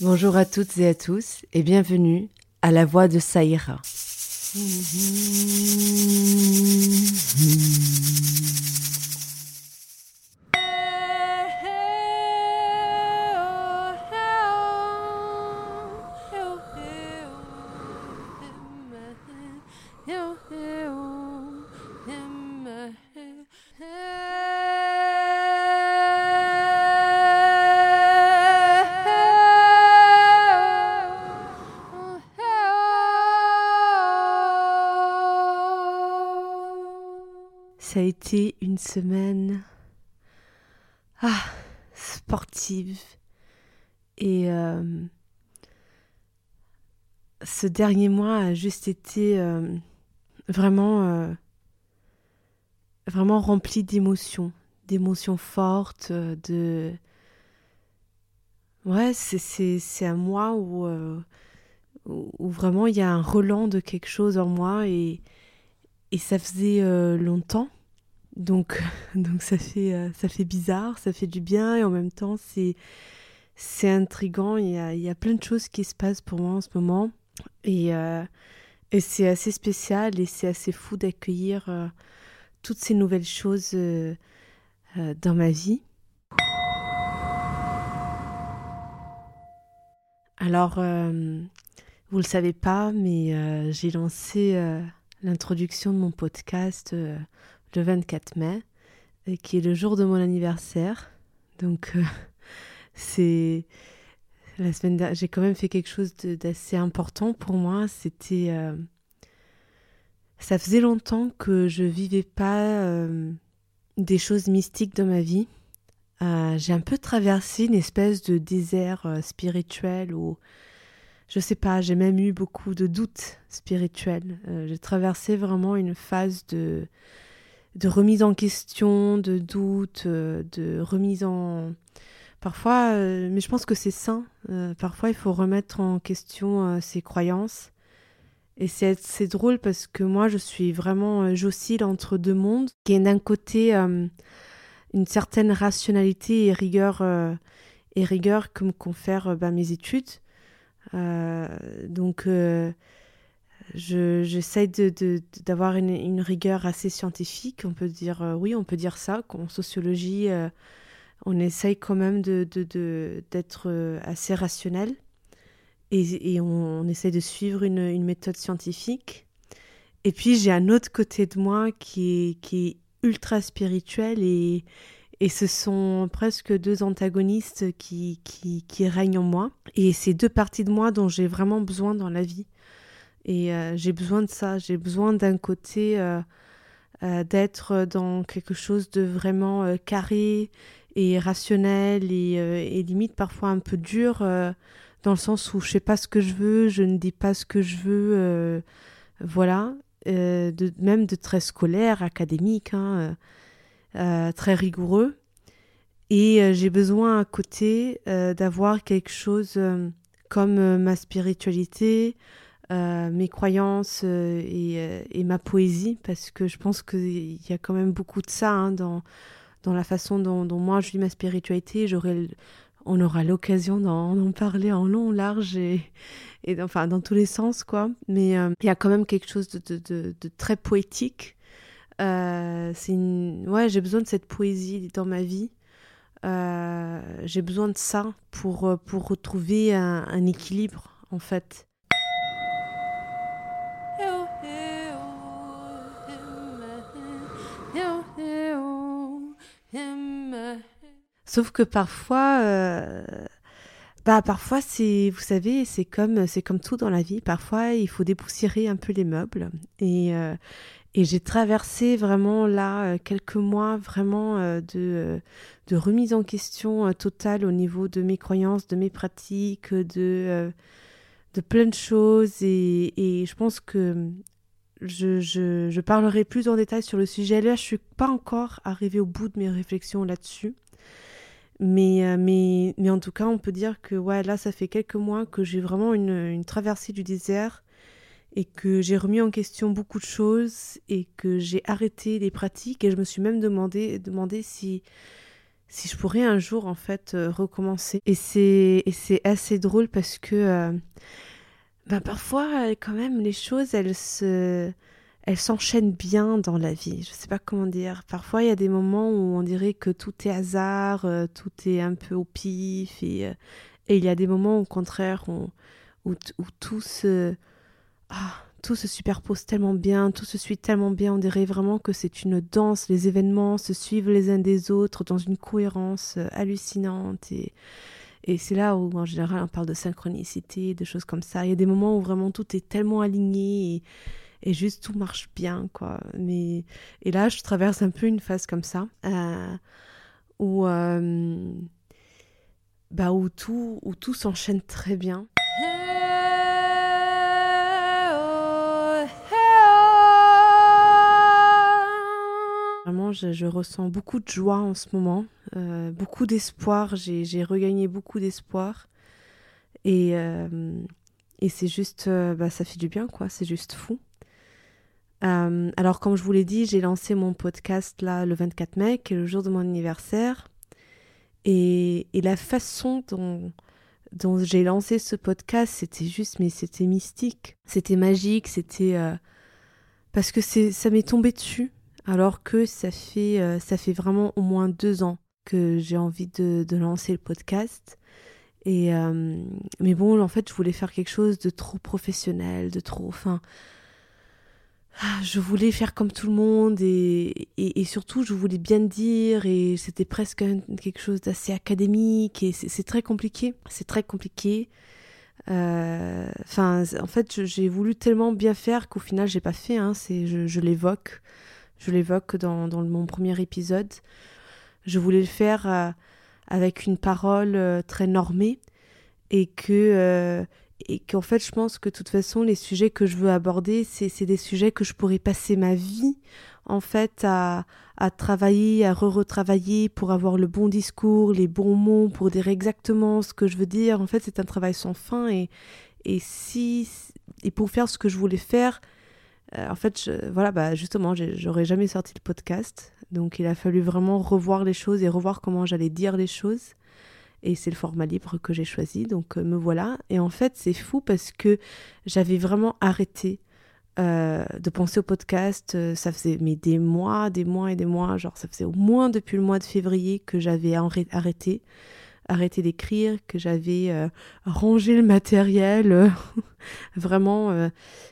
Bonjour à toutes et à tous et bienvenue à la voix de Saïra. Et euh, ce dernier mois a juste été euh, vraiment, euh, vraiment rempli d'émotions, d'émotions fortes, de... Ouais, c'est un mois où, vraiment il y a un relan de quelque chose en moi et ça faisait longtemps donc, donc ça, fait, euh, ça fait bizarre, ça fait du bien et en même temps c'est, c'est intriguant. Il y, a, il y a plein de choses qui se passent pour moi en ce moment et, euh, et c'est assez spécial et c'est assez fou d'accueillir euh, toutes ces nouvelles choses dans ma vie. Alors, vous le savez pas, mais j'ai lancé l'introduction de mon podcast le 24 mai, euh, qui est le jour de mon anniversaire. Donc, euh, c'est la semaine dernière, j'ai quand même fait quelque chose d'assez important pour moi. C'était. Euh, ça faisait longtemps que je vivais pas des choses mystiques dans ma vie. j'ai un peu traversé une espèce de désert spirituel où je sais pas, j'ai même eu beaucoup de doutes spirituels. j'ai traversé vraiment une phase de de remise en question, de doute, euh, de remise en... Parfois, euh, mais je pense que c'est sain, euh, parfois il faut remettre en question ses croyances. Et c'est drôle parce que moi, je suis vraiment, j'oscille entre deux mondes, qui est d'un côté une certaine rationalité et rigueur, et rigueur que me confèrent mes études. donc j'essaie de, d'avoir une, rigueur assez scientifique. On peut dire, euh, oui, on peut dire ça, qu'en sociologie, euh, on essaye quand même d'être euh, assez rationnel et, et on, essaye de suivre une, méthode scientifique. Et puis j'ai un autre côté de moi qui est, ultra spirituel et, ce sont presque deux antagonistes qui, qui règnent en moi. Et c'est deux parties de moi dont j'ai vraiment besoin dans la vie. Et euh, j'ai besoin de ça. J'ai besoin d'un côté euh, euh, d'être dans quelque chose de vraiment carré et rationnel et, limite parfois un peu dur dans le sens où je sais pas ce que je veux, je ne dis pas ce que je veux, voilà, même de très scolaire, académique, hein, très rigoureux. Et j'ai besoin à côté d'avoir quelque chose comme ma spiritualité, euh, mes croyances euh, euh, et, ma poésie, parce que je pense qu'il y a quand même beaucoup de ça hein, dans, dans la façon dont, moi je vis ma spiritualité. on aura l'occasion d'en parler en long, large et, enfin dans tous les sens, quoi. Mais il y a quand même quelque chose de, très poétique. ouais, j'ai besoin de cette poésie dans ma vie. j'ai besoin de ça pour, pour retrouver un équilibre, en fait. Sauf que parfois, euh, bah parfois c'est, vous savez, c'est comme c'est comme tout dans la vie. Parfois, il faut dépoussiérer un peu les meubles. Et, euh, et j'ai traversé vraiment là euh, quelques mois vraiment de, de remise en question totale au niveau de mes croyances, de mes pratiques, de de plein de choses. Et, et je pense que je, je, je, parlerai plus en détail sur le sujet. Là, je suis pas encore arrivée au bout de mes réflexions là-dessus. Mais, euh, mais, mais en tout cas, on peut dire que ouais, là, ça fait quelques mois que j'ai vraiment une, une traversée du désert et que j'ai remis en question beaucoup de choses et que j'ai arrêté les pratiques et je me suis même demandé, demandé si, si je pourrais un jour en fait euh, recommencer. Et c'est, et c'est assez drôle parce que euh, ben parfois quand même les choses elles se elles s'enchaînent bien dans la vie. Je sais pas comment dire. Parfois il y a des moments où on dirait que tout est hasard, euh, tout est un peu au pif et, et il y a des moments au contraire où, où, tout se ah, tout se superpose tellement bien, tout se suit tellement bien, on dirait vraiment que c'est une danse, les événements se suivent les uns des autres dans une cohérence euh, hallucinante et, et c'est là où en général on parle de synchronicité, de choses comme ça. Il y a des moments où vraiment tout est tellement aligné et, juste tout marche bien quoi. Mais et là je traverse un peu une phase comme ça euh, où euh, bah où tout où tout s'enchaîne très bien. Je, ressens beaucoup de joie en ce moment, euh, beaucoup d'espoir. J'ai regagné beaucoup d'espoir. Et, euh, c'est juste, euh, bah, ça fait du bien, quoi. C'est juste fou. alors, comme je vous l'ai dit, j'ai lancé mon podcast là le 24 mai, qui est le jour de mon anniversaire. Et, la façon dont j'ai lancé ce podcast, c'était juste, mais c'était mystique. C'était magique, c'était. parce que ça m'est tombé dessus alors que ça fait, euh, ça fait vraiment au moins deux ans que j'ai envie de, lancer le podcast. Et euh, mais bon, en fait, je voulais faire quelque chose de trop professionnel, de trop. Enfin, ah, je voulais faire comme tout le monde et, et, surtout, je voulais bien dire et c'était presque quelque chose d'assez académique et c'est très compliqué. C'est très compliqué. Euh, en fait, j'ai voulu tellement bien faire qu'au final, j'ai pas fait. Hein, je, je l'évoque. Je l'évoque dans, dans, mon premier épisode. Je voulais le faire euh, avec une parole euh, très normée et que euh, et qu'en fait je pense que de toute façon les sujets que je veux aborder c'est des sujets que je pourrais passer ma vie en fait à, à travailler, à re-retravailler pour avoir le bon discours, les bons mots, pour dire exactement ce que je veux dire. En fait c'est un travail sans fin et, et si et pour faire ce que je voulais faire, en fait, voilà, bah, justement, j'aurais jamais sorti le podcast. Donc, il a fallu vraiment revoir les choses et revoir comment j'allais dire les choses. Et c'est le format libre que j'ai choisi. Donc, euh, me voilà. Et en fait, c'est fou parce que j'avais vraiment arrêté euh, de penser au podcast. Ça faisait mais des mois, des mois et des mois. Genre, ça faisait au moins depuis le mois de février que j'avais arrêté arrêté d'écrire, que j'avais euh, rangé le matériel. Euh, vraiment, euh,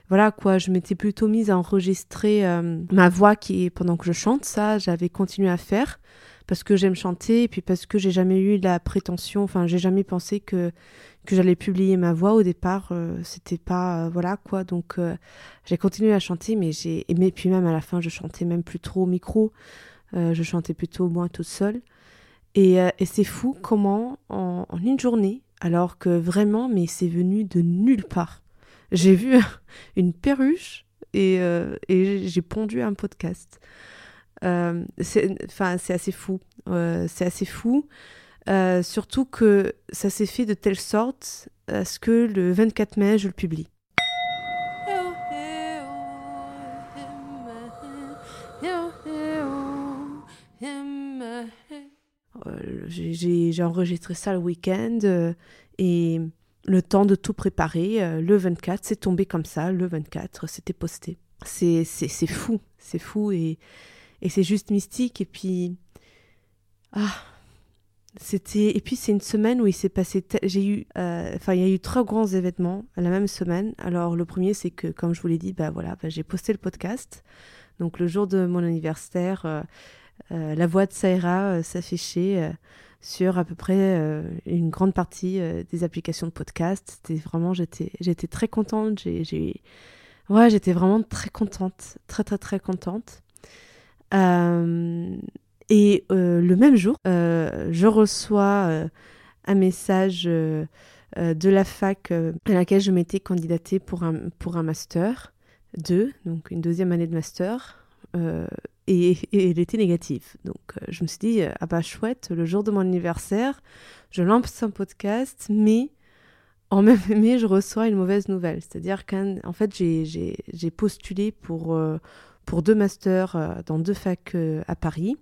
voilà quoi, je m'étais plutôt mise à enregistrer ma voix qui, pendant que je chante, ça, j'avais continué à faire parce que j'aime chanter et puis parce que j'ai jamais eu la prétention, enfin, j'ai jamais pensé que que j'allais publier ma voix au départ, c'était pas voilà quoi. Donc j'ai continué à chanter, mais j'ai aimé. Puis même à la fin, je chantais même plus trop au micro. je chantais plutôt moins toute seule. Euh, et, c'est fou comment en, une journée, alors que vraiment, mais c'est venu de nulle part. J'ai vu une perruche et, euh, j'ai pondu un podcast. Euh, c'est assez fou. c'est assez fou. surtout que ça s'est fait de telle sorte à ce que le 24 mai, je le publie. J'ai enregistré ça le week-end euh, et le temps de tout préparer, euh, le 24, c'est tombé comme ça, le 24, c'était posté. C'est fou, c'est fou et, et c'est juste mystique. Et puis, ah, c'était et puis c'est une semaine où il s'est passé j'ai eu enfin il y a eu trois grands événements la même semaine alors le premier c'est que comme je vous l'ai dit bah voilà bah, j'ai posté le podcast donc le jour de mon anniversaire euh, la voix de Saïra euh, s'affichait euh, sur à peu près une grande partie des applications de podcast. C'était vraiment, j'étais, j'étais très contente. J'ai, ouais, j'étais vraiment très contente, très très très contente. et le même jour, je reçois un message de la fac à laquelle je m'étais candidatée pour un, pour un master 2, donc une deuxième année de master et, elle était négative. Donc euh, je me suis dit, euh, ah bah chouette, le jour de mon anniversaire, je lance un podcast, mais en même mai, je reçois une mauvaise nouvelle. C'est-à-dire qu'en fait, j'ai postulé pour, euh, pour deux masters dans deux facs à Paris.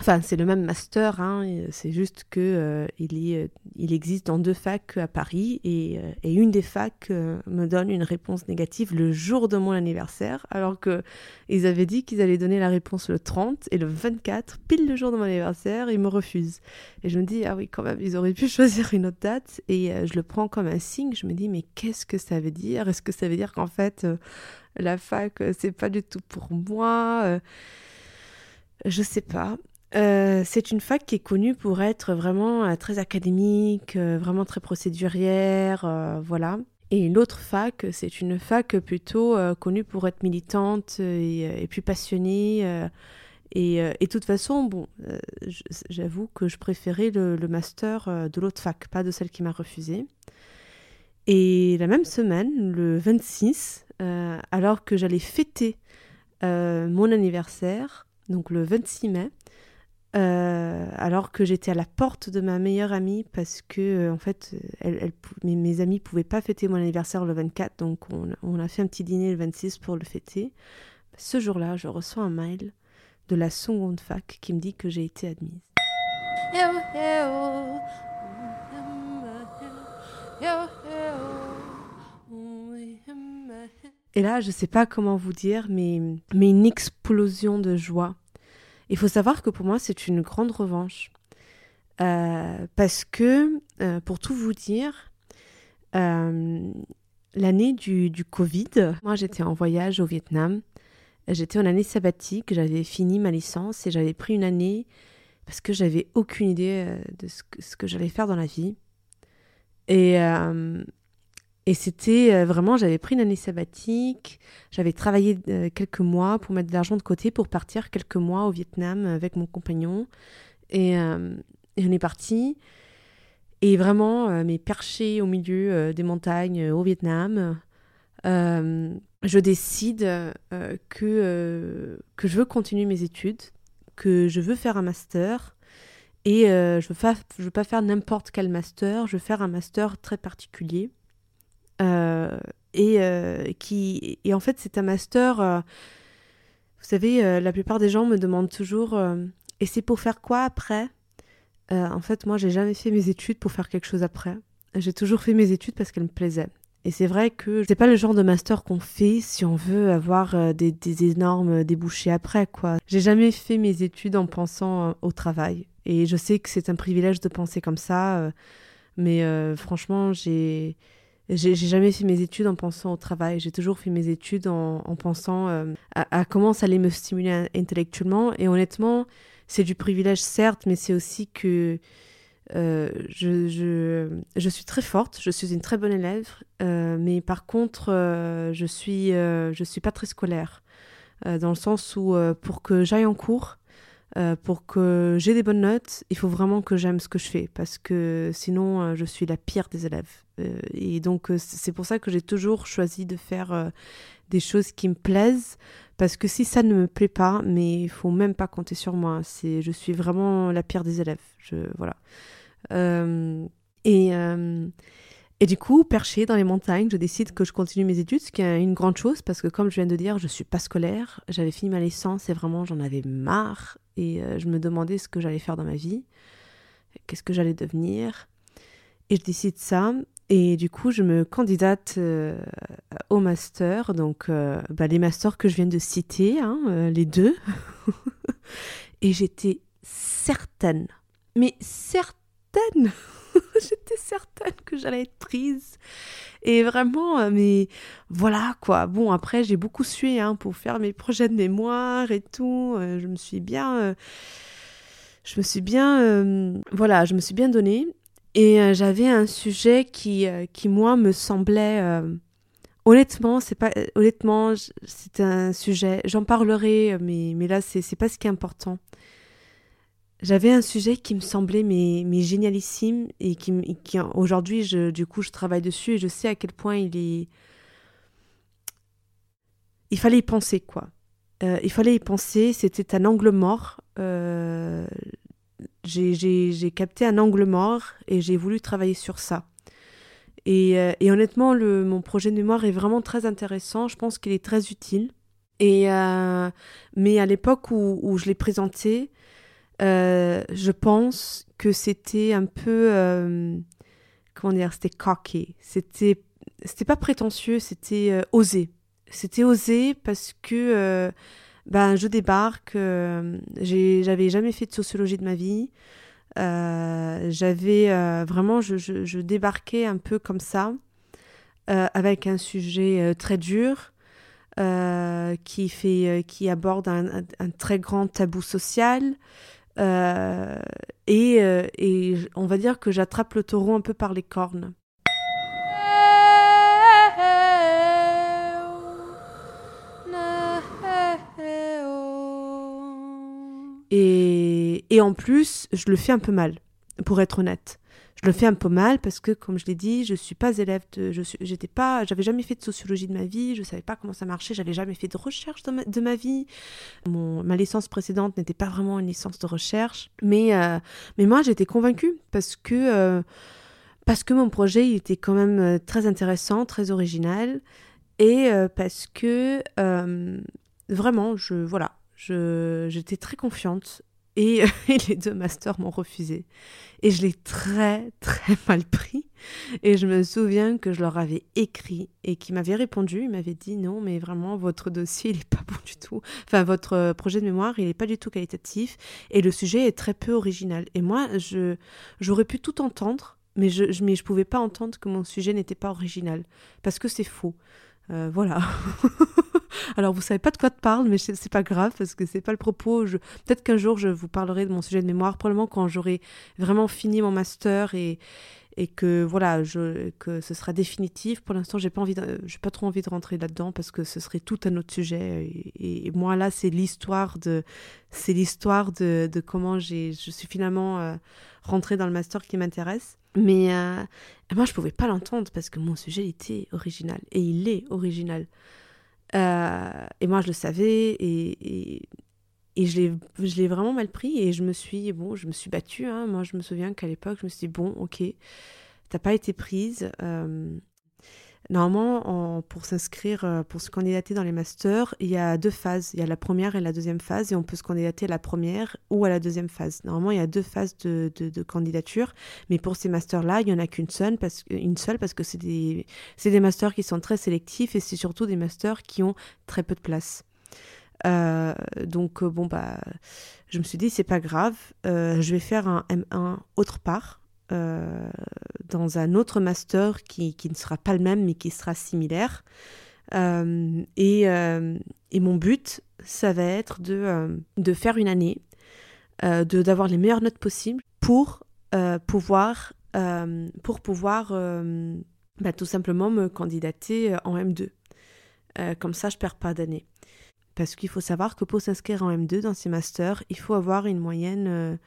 Enfin, c'est le même master, hein, c'est juste que euh, euh, il, existe dans deux facs à Paris et, euh, et une des facs me donne une réponse négative le jour de mon anniversaire, alors que ils avaient dit qu'ils allaient donner la réponse le 30 et le 24, pile le jour de mon anniversaire, ils me refusent. Et je me dis ah oui quand même, ils auraient pu choisir une autre date et je le prends comme un signe. Je me dis mais qu'est-ce que ça veut dire? Est-ce que ça veut dire qu'en fait la fac c'est pas du tout pour moi je sais pas. Euh, c'est une fac qui est connue pour être vraiment euh, très académique, euh, vraiment très procédurière, voilà. Et l'autre fac, c'est une fac plutôt connue pour être militante et, plus passionnée. et, de toute façon, bon, j'avoue que je préférais le, le master de l'autre fac, pas de celle qui m'a refusé. Et la même semaine, le 26, alors que j'allais fêter mon anniversaire, donc le 26 mai, euh, alors que j'étais à la porte de ma meilleure amie parce que euh, en fait elle, mes, mes, amis pouvaient pas fêter mon anniversaire le 24 donc on, a fait un petit dîner le 26 pour le fêter. Ce jour-là, je reçois un mail de la seconde fac qui me dit que j'ai été admise. Et là, je sais pas comment vous dire, mais, mais une explosion de joie il faut savoir que pour moi, c'est une grande revanche. Euh, parce que, euh, pour tout vous dire, euh, l'année du, Covid, moi j'étais en voyage au Vietnam. J'étais en année sabbatique, j'avais fini ma licence et j'avais pris une année parce que j'avais aucune idée de ce que, que j'allais faire dans la vie. Et, et c'était euh, vraiment, j'avais pris une année sabbatique, j'avais travaillé euh, quelques mois pour mettre de l'argent de côté pour partir quelques mois au Vietnam avec mon compagnon. Et, euh, on est parti. Et vraiment, mais perché au milieu des montagnes au Vietnam, je décide que, que je veux continuer mes études, que je veux faire un master. Et je ne veux, pas faire n'importe quel master, je veux faire un master très particulier. Euh, et, euh, qui, et en fait, c'est un master. Euh, vous savez, la plupart des gens me demandent toujours Et c'est pour faire quoi après? En fait, moi, j'ai jamais fait mes études pour faire quelque chose après. J'ai toujours fait mes études parce qu'elles me plaisaient. Et c'est vrai que c'est pas le genre de master qu'on fait si on veut avoir des, des énormes débouchés après, quoi. J'ai jamais fait mes études en pensant au travail. Et je sais que c'est un privilège de penser comme ça, mais franchement, j'ai j'ai jamais fait mes études en pensant au travail. J'ai toujours fait mes études en, pensant euh, à, comment ça allait me stimuler intellectuellement. Et honnêtement, c'est du privilège, certes, mais c'est aussi que euh, je, je, suis très forte, je suis une très bonne élève, euh, mais par contre, je suis, suis pas très scolaire. dans le sens où, pour que j'aille en cours, euh, pour que j'ai des bonnes notes, il faut vraiment que j'aime ce que je fais parce que sinon euh, je suis la pire des élèves. Euh, et donc c'est pour ça que j'ai toujours choisi de faire des choses qui me plaisent parce que si ça ne me plaît pas, mais il faut même pas compter sur moi. C'est je suis vraiment la pire des élèves. Voilà. et et du coup, perché dans les montagnes, je décide que je continue mes études, ce qui est une grande chose parce que, comme je viens de dire, je suis pas scolaire. J'avais fini ma licence et vraiment j'en avais marre et euh, je me demandais ce que j'allais faire dans ma vie, qu'est-ce que j'allais devenir. Et je décide ça. Et du coup, je me candidate euh, au master, donc euh, bah, les masters que je viens de citer, hein, les deux. et j'étais certaine, mais certaine J'étais certaine que j'allais être prise. Et vraiment, euh, mais voilà quoi. Bon, après, j'ai beaucoup sué hein, pour faire mes projets de mémoire et tout. Euh, je me suis bien. Euh, je me suis bien. voilà, je me suis bien donnée. Et j'avais un sujet qui, qui, moi, me semblait. Honnêtement, c'est pas honnêtement, c'est un sujet. J'en parlerai, mais mais là, c'est pas ce qui est important. J'avais un sujet qui me semblait mais, mais génialissime et qui, aujourd'hui, du coup, je travaille dessus et je sais à quel point il est. Il fallait y penser, quoi. Euh, il fallait y penser, c'était un angle mort. Euh, j'ai capté un angle mort et j'ai voulu travailler sur ça. Et, et honnêtement, le, mon projet de mémoire est vraiment très intéressant. Je pense qu'il est très utile. Et, mais à l'époque où, je l'ai présenté, je pense que c'était un peu comment dire, c'était cocky, c'était c'était pas prétentieux, c'était osé. C'était osé parce que ben, je débarque, euh, j'avais jamais fait de sociologie de ma vie. Euh, j'avais euh, vraiment, je, je, débarquais un peu comme ça, avec un sujet très dur, qui, fait, qui aborde un, très grand tabou social. Et, et on va dire que j'attrape le taureau un peu par les cornes. Et en plus, je le fais un peu mal, pour être honnête. Je le fais un peu mal parce que, comme je l'ai dit, je suis pas élève je j'étais pas, j'avais jamais fait de sociologie de ma vie, je savais pas comment ça marchait, j'avais jamais fait de recherche de ma, vie. Mon, ma licence précédente n'était pas vraiment une licence de recherche, mais, euh, mais moi j'étais convaincue parce que, euh, parce que mon projet était quand même euh, très intéressant, très original et parce que vraiment, je, voilà, j'étais très confiante et, les deux masters m'ont refusé. Et je l'ai très, très mal pris. Et je me souviens que je leur avais écrit et qu'ils m'avaient répondu. Ils m'avaient dit non, mais vraiment, votre dossier, il n'est pas bon du tout. Enfin, votre euh, projet de mémoire, il n'est pas du tout qualitatif. Et le sujet est très peu original. Et moi, je, j'aurais pu tout entendre, mais je ne mais je pouvais pas entendre que mon sujet n'était pas original. Parce que c'est faux. Euh, voilà. Alors vous savez pas de quoi te parle, mais c'est pas grave parce que c'est pas le propos. Je... Peut-être qu'un jour je vous parlerai de mon sujet de mémoire, probablement quand j'aurai vraiment fini mon master et, et que voilà, je, que ce sera définitif. Pour l'instant, j'ai pas envie, j'ai pas trop envie de rentrer là-dedans parce que ce serait tout un autre sujet. Et, moi là, c'est l'histoire de, c'est l'histoire de, de, comment j'ai, je suis finalement euh, rentrée dans le master qui m'intéresse. Mais euh, moi, je pouvais pas l'entendre parce que mon sujet était original et il est original. Euh, et moi, je le savais et, et, et je l'ai vraiment mal pris et je me suis, bon, je me suis battue. Hein. Moi, je me souviens qu'à l'époque, je me suis dit, bon, ok, t'as pas été prise. Euh, Normalement, pour s'inscrire, euh, pour se candidater dans les masters, il y a deux phases. Il y a la première et la deuxième phase, et on peut se candidater à la première ou à la deuxième phase. Normalement, il y a deux phases de, candidature, mais pour ces masters-là, il n'y en a qu'une seule, parce, une seule parce que c'est des, des masters qui sont très sélectifs et c'est surtout des masters qui ont très peu de place. Euh, donc, euh, bon, bah, je me suis dit, c'est pas grave, je vais faire un M1 autre part euh, dans un autre master qui, qui, ne sera pas le même mais qui sera similaire. Euh, et, euh, et, mon but, ça va être de, de faire une année, de d'avoir les meilleures notes possibles pour pouvoir, pour pouvoir bah, tout simplement me candidater en M2. comme ça, je perds pas d'année. Parce qu'il faut savoir que pour s'inscrire en M2 dans ces masters, il faut avoir une moyenne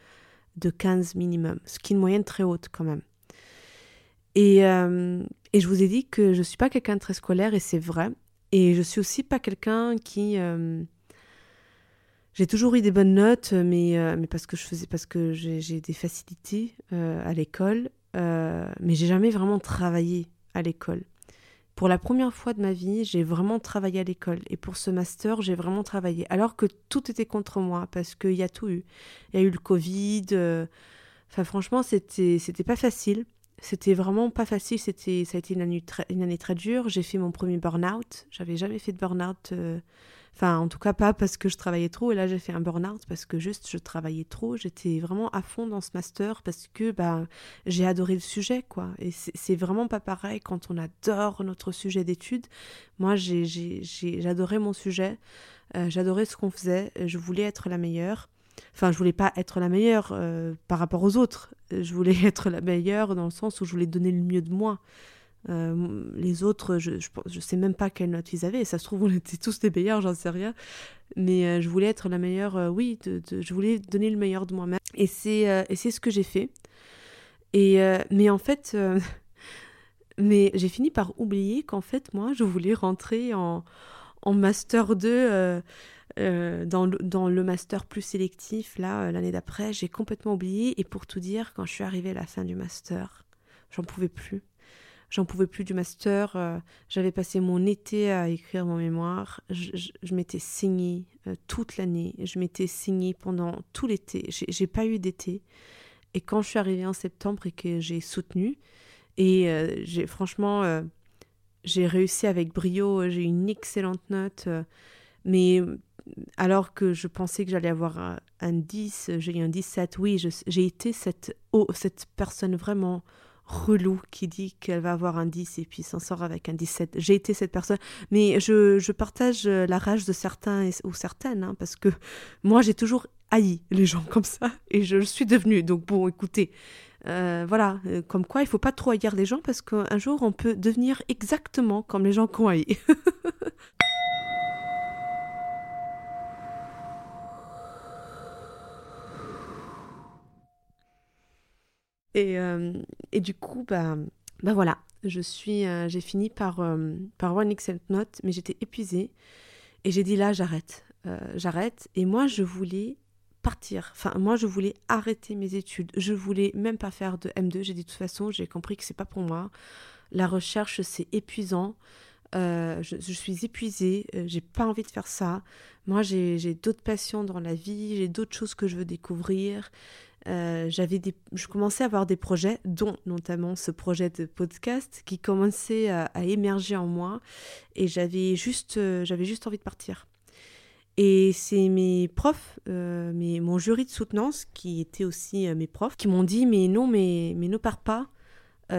de 15 minimum, ce qui est une moyenne très haute quand même. Et, euh, et je vous ai dit que je ne suis pas quelqu'un de très scolaire et c'est vrai. Et je suis aussi pas quelqu'un qui... Euh, j'ai toujours eu des bonnes notes, mais, euh, mais parce que je faisais, parce que j'ai des facilités à l'école, mais j'ai jamais vraiment travaillé à l'école. Pour la première fois de ma vie, j'ai vraiment travaillé à l'école. Et pour ce master, j'ai vraiment travaillé. Alors que tout était contre moi, parce qu'il y a tout eu. Il y a eu le Covid. Euh, enfin, franchement, c'était, c'était pas facile. C'était vraiment pas facile. C'était, ça a été une année très, une année très dure. J'ai fait mon premier burn-out. J'avais jamais fait de burn-out. Euh, Enfin, en tout cas, pas parce que je travaillais trop. Et là, j'ai fait un burn-out parce que juste je travaillais trop. J'étais vraiment à fond dans ce master parce que bah, j'ai adoré le sujet, quoi. Et c'est vraiment pas pareil quand on adore notre sujet d'étude. Moi, j'adorais mon sujet. Euh, j'adorais ce qu'on faisait. Je voulais être la meilleure. Enfin, je voulais pas être la meilleure euh, par rapport aux autres. Je voulais être la meilleure dans le sens où je voulais donner le mieux de moi. Euh, les autres, je, je, sais même pas quelle note ils avaient. Ça se trouve, on était tous des meilleurs, j'en sais rien. Mais euh, je voulais être la meilleure, euh, oui, je voulais donner le meilleur de moi-même. Et c'est ce que j'ai fait. Et, mais en fait, mais j'ai fini par oublier qu'en fait, moi, je voulais rentrer en, en Master 2. dans, le, dans le master plus sélectif, là, l'année d'après, j'ai complètement oublié. Et pour tout dire, quand je suis arrivée à la fin du master, j'en pouvais plus j'en pouvais plus du master. Euh, j'avais passé mon été à écrire mon mémoire. Je, m'étais signée euh, toute l'année. Je m'étais signée pendant tout l'été. J'ai pas eu d'été. Et quand je suis arrivée en septembre et que j'ai soutenu, et j'ai franchement, j'ai réussi avec brio. J'ai une excellente note. mais alors que je pensais que j'allais avoir un, 10, j'ai eu un 17. Oui, j'ai été cette, oh, cette personne vraiment relou qui dit qu'elle va avoir un 10 et puis s'en sort avec un 17. J'ai été cette personne. Mais je, je partage la rage de certains ou certaines, hein, parce que moi, j'ai toujours haï les gens comme ça et je le suis devenue. Donc bon, écoutez, euh, voilà, euh, comme quoi il faut pas trop haïr les gens parce qu'un jour, on peut devenir exactement comme les gens qu'on haï. Et, euh, et du coup, bah, bah voilà, je suis, euh, j'ai fini par, euh, par One Excel Note, mais j'étais épuisée. Et j'ai dit là, j'arrête. j'arrête. Et moi, je voulais partir. Enfin, moi, je voulais arrêter mes études. Je voulais même pas faire de M2. J'ai dit de toute façon, j'ai compris que c'est pas pour moi. La recherche, c'est épuisant. je, je, suis épuisée, j'ai pas envie de faire ça. Moi, j'ai d'autres passions dans la vie, j'ai d'autres choses que je veux découvrir. Euh, j'avais des, je commençais à avoir des projets, dont notamment ce projet de podcast qui commençait à, émerger en moi, et j'avais juste, euh, j'avais juste envie de partir. Et c'est mes profs, euh, mon jury de soutenance, qui étaient aussi mes profs, qui m'ont dit mais non, mais, mais ne pars pas,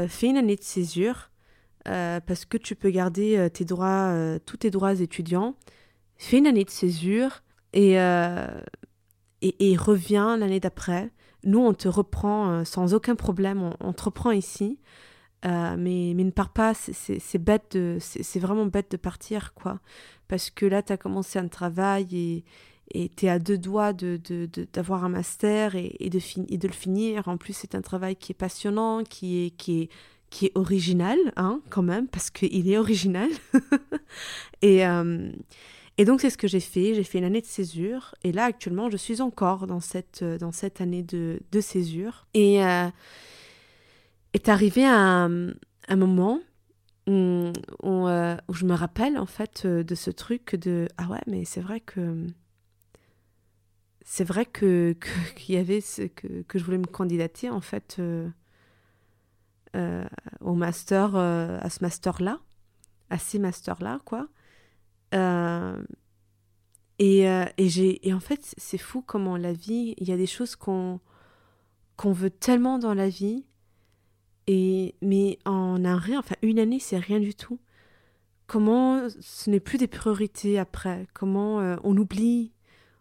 fais une année de césure, parce que tu peux garder tes droits, tous tes droits étudiants, fais une année de césure et, et reviens l'année d'après nous, on te reprend euh, sans aucun problème, on, te reprend ici. Euh, mais, mais ne pars pas, c'est bête c'est vraiment bête de partir, quoi. Parce que là, tu as commencé un travail et tu es à deux doigts d'avoir de, un master et, de et de le finir. En plus, c'est un travail qui est passionnant, qui est, qui est, qui est original, hein, quand même, parce qu'il est original. et, euh, et donc c'est ce que j'ai fait, j'ai fait une année de césure, et là actuellement je suis encore dans cette, euh, dans cette année de, de césure. Et euh, est arrivé un, un moment où, euh, où, je me rappelle en fait de ce truc de ah ouais mais c'est vrai que c'est vrai que qu'il y avait que, que je voulais me candidater en fait au master à ce master là à ces masters là quoi euh, et, euh, et, en fait, c'est fou comment la vie, il y a des choses qu'on, qu'on veut tellement dans la vie, et, mais en un rien, enfin une année, c'est rien du tout. Comment ce n'est plus des priorités après Comment euh, on oublie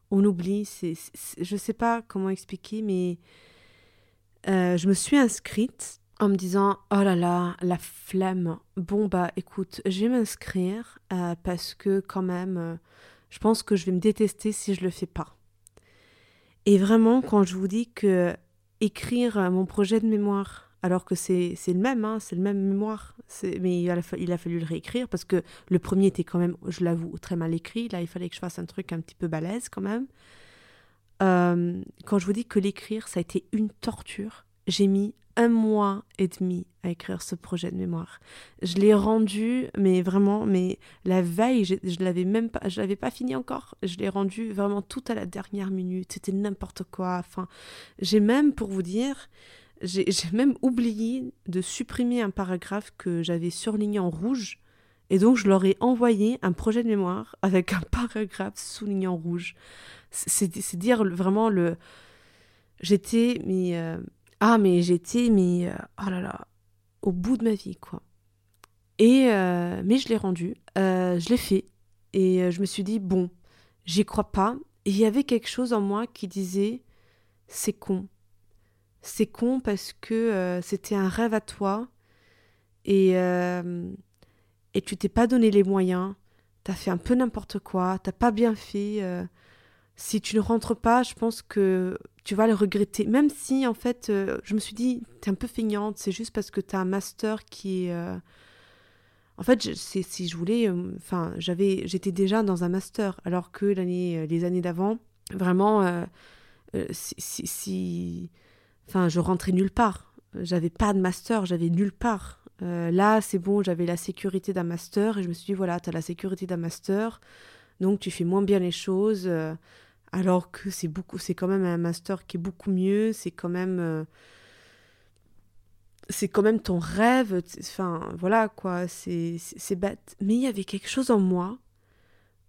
On oublie, c'est, je ne sais pas comment expliquer, mais je me suis inscrite en me disant oh là là la flemme. Bon bah écoute je vais m'inscrire euh, parce que quand même euh, je pense que je vais me détester si je le fais pas. Et vraiment quand je vous dis que écrire mon projet de mémoire alors que c'est le même hein, c'est le même mémoire mais il a, il a, fallu le réécrire parce que le premier était quand même je l'avoue très mal écrit. Là il fallait que je fasse un truc un petit peu balèze quand même. Euh, quand je vous dis que l'écrire ça a été une torture j'ai mis un mois et demi à écrire ce projet de mémoire. Je l'ai rendu, mais vraiment, mais la veille, je, je l'avais même pas, je l'avais pas fini encore. Je l'ai rendu vraiment tout à la dernière minute. C'était n'importe quoi. Enfin, j'ai même, pour vous dire, j'ai même oublié de supprimer un paragraphe que j'avais surligné en rouge. Et donc, je leur ai envoyé un projet de mémoire avec un paragraphe souligné en rouge. C'est dire vraiment le. J'étais, mais. Euh, ah, mais j'étais, mais euh, oh là là, au bout de ma vie, quoi. Et euh, mais je l'ai rendu, euh, je l'ai fait, et je me suis dit bon, j'y crois pas. Et il y avait quelque chose en moi qui disait c'est con, c'est con parce que c'était un rêve à toi. Et et tu t'es pas donné les moyens, t'as fait un peu n'importe quoi, t'as pas bien fait si tu ne rentres pas, je pense que tu vas le regretter. Même si, en fait, euh, je me suis dit, t'es un peu feignante, c'est juste parce que t'as un master qui. Euh, en fait, si je voulais. Euh, enfin, j'avais, j'étais déjà dans un master, alors que les années d'avant, vraiment, si, si, si. Enfin, je rentrais nulle part. J'avais pas de master, j'avais nulle part. là, c'est bon, j'avais la sécurité d'un master et je me suis dit, voilà, tu as la sécurité d'un master, donc tu fais moins bien les choses, alors que c'est quand même un master qui est beaucoup mieux, c'est quand même c'est quand même ton rêve. Enfin, voilà, quoi, c'est bête. Mais il y avait quelque chose en moi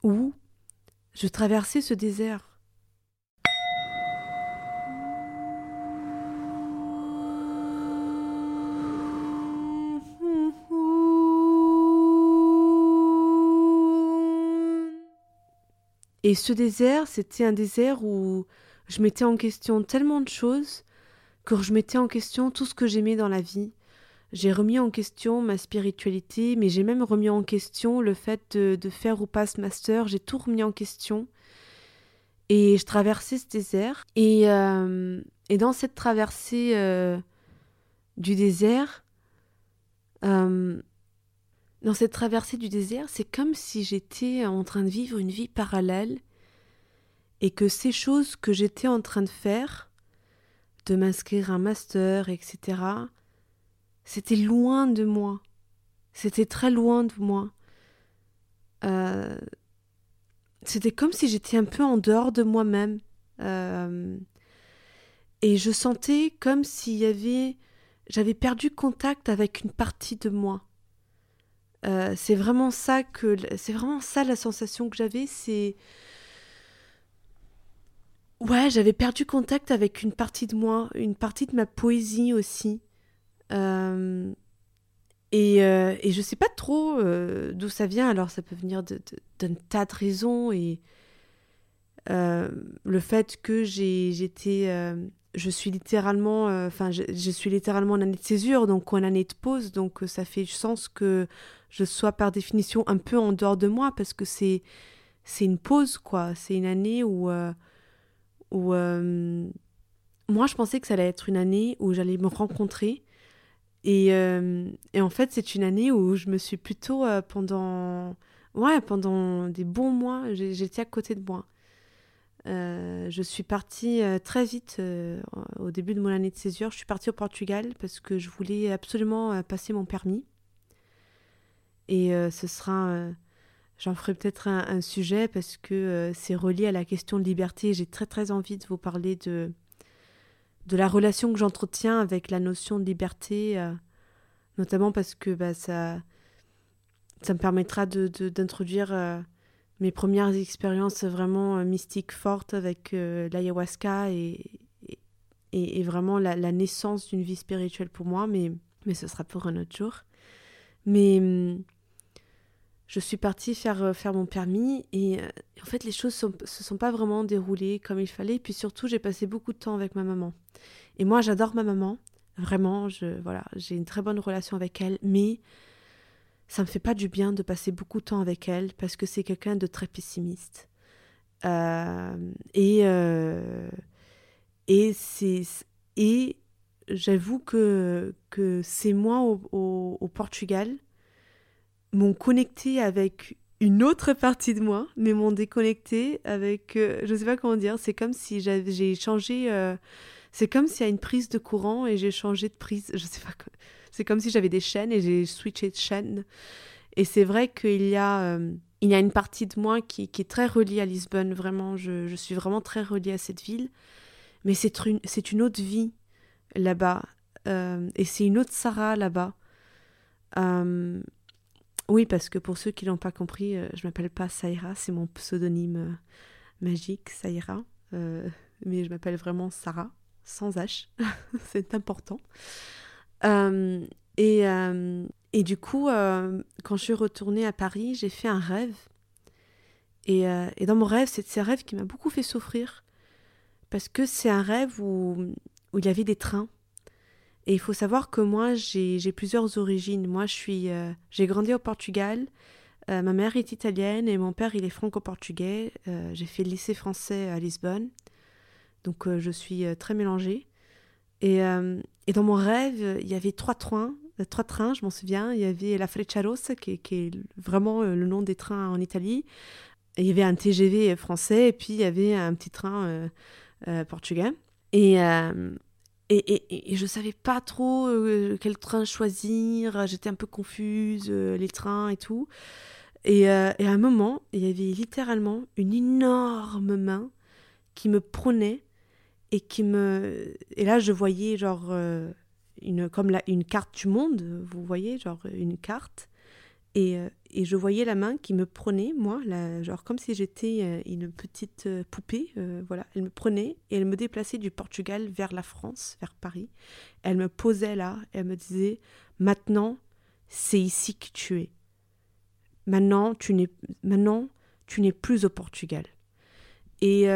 où je traversais ce désert. Et ce désert, c'était un désert où je mettais en question tellement de choses que je mettais en question tout ce que j'aimais dans la vie. J'ai remis en question ma spiritualité, mais j'ai même remis en question le fait de, faire ou pas ce master. J'ai tout remis en question. Et je traversais ce désert. Et, euh, dans cette traversée euh, du désert, euh, dans cette traversée du désert, c'est comme si j'étais en train de vivre une vie parallèle et que ces choses que j'étais en train de faire, de m'inscrire un master, etc., c'était loin de moi. C'était très loin de moi. Euh, c'était comme si j'étais un peu en dehors de moi-même. Euh, et je sentais comme s'il y avait. J'avais perdu contact avec une partie de moi. Euh, c'est vraiment ça que. C'est vraiment ça la sensation que j'avais. C'est Ouais, j'avais perdu contact avec une partie de moi, une partie de ma poésie aussi. Euh, et, euh, et, je sais pas trop euh, d'où ça vient, alors ça peut venir d'un tas de raisons. Et le fait que j'étais. Je suis littéralement. Enfin, je, suis littéralement en année de césure, donc en année de pause, donc ça fait sens que je sois par définition un peu en dehors de moi, parce que c'est une pause, quoi. C'est une année où où euh, moi je pensais que ça allait être une année où j'allais me rencontrer. Et, euh, et en fait, c'est une année où je me suis plutôt euh, pendant, ouais, pendant des bons mois, j'étais à côté de moi. Je suis partie très vite au début de mon année de césure. Je suis partie au Portugal parce que je voulais absolument passer mon permis. Et ce sera J'en ferai peut-être un, sujet parce que euh, c'est relié à la question de liberté. J'ai très très envie de vous parler de, de la relation que j'entretiens avec la notion de liberté, euh, notamment parce que bah, ça, ça me permettra d'introduire de, euh, mes premières expériences vraiment mystiques fortes avec l'ayahuasca et, et, et, vraiment la, naissance d'une vie spirituelle pour moi, mais, mais ce sera pour un autre jour. Mais hum, je suis partie faire, euh, faire mon permis et euh, en fait les choses ne se sont pas vraiment déroulées comme il fallait. Puis surtout j'ai passé beaucoup de temps avec ma maman. Et moi j'adore ma maman, vraiment, je, voilà, j'ai une très bonne relation avec elle, mais ça me fait pas du bien de passer beaucoup de temps avec elle parce que c'est quelqu'un de très pessimiste. Euh, et et c'est et j'avoue que, que c'est moi au, Portugal m'ont connecté avec une autre partie de moi, mais m'ont déconnecté avec, euh, je sais pas comment dire, c'est comme si j'ai changé, euh, c'est comme s'il y a une prise de courant et j'ai changé de prise, je sais pas, c'est comme si j'avais des chaînes et j'ai switché de chaîne. Et c'est vrai qu'il y a, euh, il y a une partie de moi qui, est très reliée à Lisbonne, vraiment, je, suis vraiment très reliée à cette ville, mais c'est une, une autre vie là-bas, et c'est une autre Sarah là-bas. Oui, parce que pour ceux qui l'ont pas compris, euh, je m'appelle pas Saïra, c'est mon pseudonyme euh, magique, Saïra. Euh, mais je m'appelle vraiment Sarah, sans H. c'est important. Et, et du coup, quand je suis retournée à Paris, j'ai fait un rêve. Et, et dans mon rêve, c'est un rêve qui m'a beaucoup fait souffrir. Parce que c'est un rêve où, où il y avait des trains et il faut savoir que moi, j'ai plusieurs origines. Moi, je suis, euh, j'ai grandi au Portugal. Euh, ma mère est italienne et mon père, il est franco-portugais. Euh, j'ai fait le lycée français à Lisbonne. Donc, je suis très mélangée. Et, et, dans mon rêve, il y avait trois trains. Trois trains, je m'en souviens. Il y avait la Frecciarossa, qui, qui est vraiment le nom des trains en Italie. Il y avait un TGV français et puis il y avait un petit train portugais. Et, je savais pas trop euh, quel train choisir, j'étais un peu confuse, euh, les trains et tout. Et, euh, et, à un moment, il y avait littéralement une énorme main qui me prenait et qui me. Et là, je voyais genre une, comme une carte du monde, vous voyez, genre une carte. Et, euh, et, je voyais la main qui me prenait, moi, genre comme si j'étais euh, une petite euh, poupée. voilà, elle me prenait et elle me déplaçait du Portugal vers la France, vers Paris. Elle me posait là et elle me disait Maintenant, c'est ici que tu es. Maintenant, tu n'es, maintenant, tu n'es plus au Portugal. Et,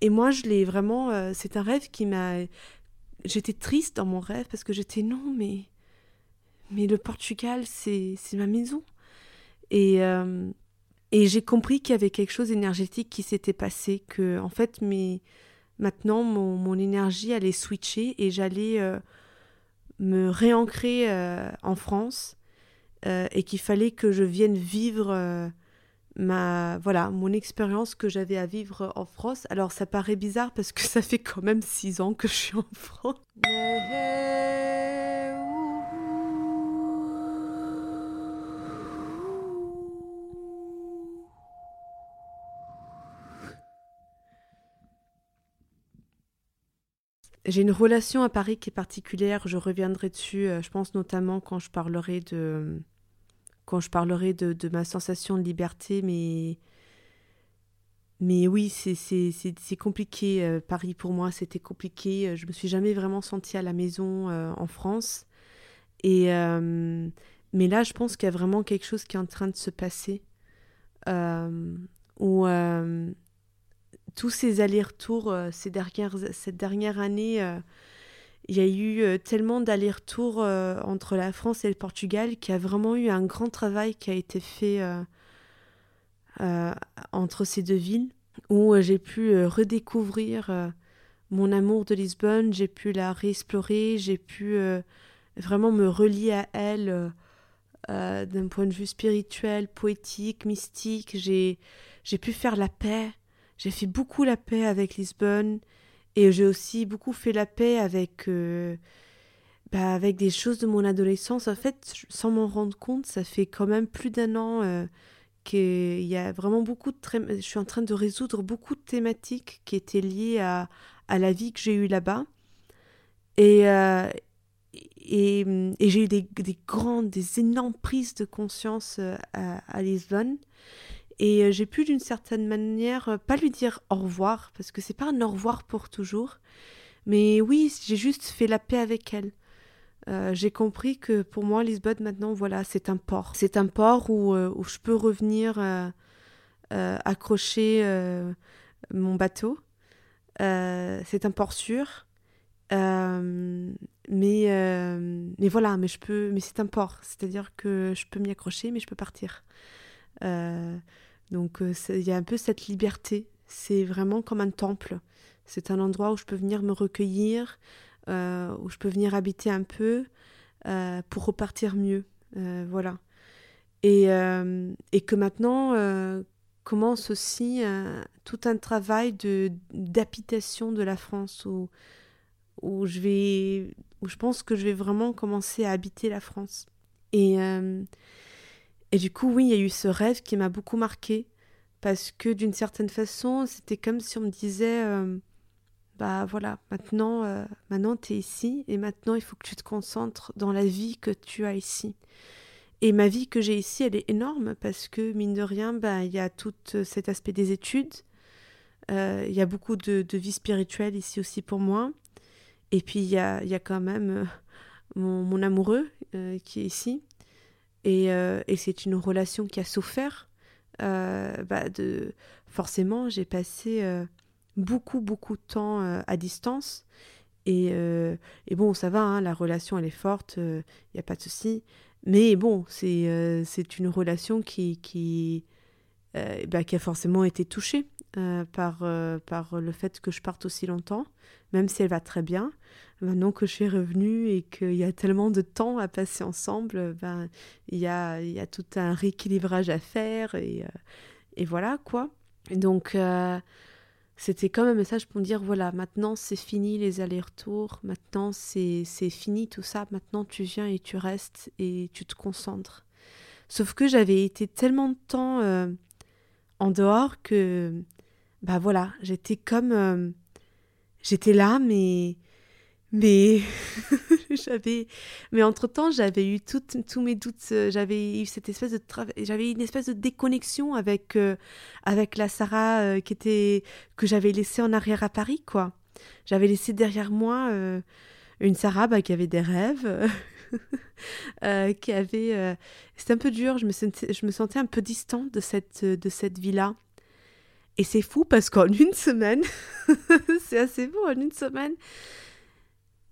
et moi, je l'ai vraiment. c'est un rêve qui m'a. J'étais triste dans mon rêve parce que j'étais non, mais mais le Portugal, c'est ma maison. Et, euh, et j'ai compris qu'il y avait quelque chose d'énergétique qui s'était passé, que en fait, mes, maintenant, mon, mon énergie allait switcher et j'allais euh, me réancrer euh, en France et qu'il fallait que je vienne vivre ma voilà mon expérience que j'avais à vivre en France. Alors ça paraît bizarre parce que ça fait quand même six ans que je suis en France. J'ai une relation à Paris qui est particulière, je reviendrai dessus, euh, je pense notamment quand je parlerai de quand je parlerai de, ma sensation de liberté, mais mais oui, c'est compliqué. Euh, Paris pour moi, c'était compliqué. Je me suis jamais vraiment sentie à la maison euh, en France. Et mais là, je pense qu'il y a vraiment quelque chose qui est en train de se passer. où tous ces allers-retours euh, ces dernières, cette dernière année, euh, il y a eu euh, tellement d'allers-retours entre la France et le Portugal qu'il y a vraiment eu un grand travail qui a été fait entre ces deux villes, où j'ai pu redécouvrir mon amour de Lisbonne, j'ai pu la réexplorer, j'ai pu vraiment me relier à elle d'un point de vue spirituel, poétique, mystique, j'ai pu faire la paix. J'ai fait beaucoup la paix avec Lisbonne et j'ai aussi beaucoup fait la paix avec, euh, bah, avec des choses de mon adolescence. En fait, sans m'en rendre compte, ça fait quand même plus d'un an euh, qu'il y a vraiment beaucoup de... Je suis en train de résoudre beaucoup de thématiques qui étaient liées à, à la vie que j'ai eue là-bas. Et, euh, et, j'ai eu des, des, grandes, des énormes prises de conscience à, à Lisbonne. Et euh, j'ai pu d'une certaine manière euh, pas lui dire au revoir, parce que c'est pas un au revoir pour toujours. Mais oui, j'ai juste fait la paix avec elle. Euh, j'ai compris que pour moi, Lisbonne, maintenant, voilà, c'est un port. C'est un port où, où, je peux revenir accrocher mon bateau. c'est un port sûr. mais, mais voilà, mais je peux, mais c'est un port. C'est-à-dire que je peux m'y accrocher, mais je peux partir. Donc euh, il y a un peu cette liberté. C'est vraiment comme un temple. C'est un endroit où je peux venir me recueillir, euh, où je peux venir habiter un peu euh, pour repartir mieux. voilà. Et, que maintenant commence aussi tout un travail d'habitation de la France où, où je vais où je pense que je vais vraiment commencer à habiter la France. Et et du coup, oui, il y a eu ce rêve qui m'a beaucoup marqué parce que d'une certaine façon, c'était comme si on me disait euh, bah voilà, maintenant euh, maintenant tu es ici et maintenant il faut que tu te concentres dans la vie que tu as ici. Et ma vie que j'ai ici, elle est énorme parce que mine de rien, bah il y a tout cet aspect des études. Euh, il y a beaucoup de, vie spirituelle ici aussi pour moi. Et puis il y a, quand même mon, amoureux qui est ici. Et, euh, et c'est une relation qui a souffert. Euh, bah de... Forcément, j'ai passé euh, beaucoup, beaucoup de temps à distance. Et, bon, ça va, hein, la relation, elle est forte, il n'y a pas de souci. Mais bon, c'est c'est une relation qui, qui, bah, qui a forcément été touchée par, par le fait que je parte aussi longtemps, même si elle va très bien maintenant que je suis revenue et qu'il y a tellement de temps à passer ensemble, ben, il, y a, il y a tout un rééquilibrage à faire et, euh, et voilà quoi. Donc, euh, c'était comme un message pour me dire voilà, maintenant c'est fini les allers-retours, maintenant c'est fini tout ça, maintenant tu viens et tu restes et tu te concentres. Sauf que j'avais été tellement de temps euh, en dehors que, bah voilà, j'étais comme. Euh, j'étais là, mais mais j'avais, mais entre temps, j'avais eu tous mes doutes. Euh, j'avais eu cette espèce de j'avais une espèce de déconnexion avec euh, avec la Sarah euh, qui était que j'avais laissée en arrière à Paris, quoi. J'avais laissé derrière moi une Sarah bah, qui avait des rêves, qui avait. C'était un peu dur. Je me sentais, je me sentais un peu distante de cette de cette vie-là. Et c'est fou parce qu'en une semaine, c'est assez fou en une semaine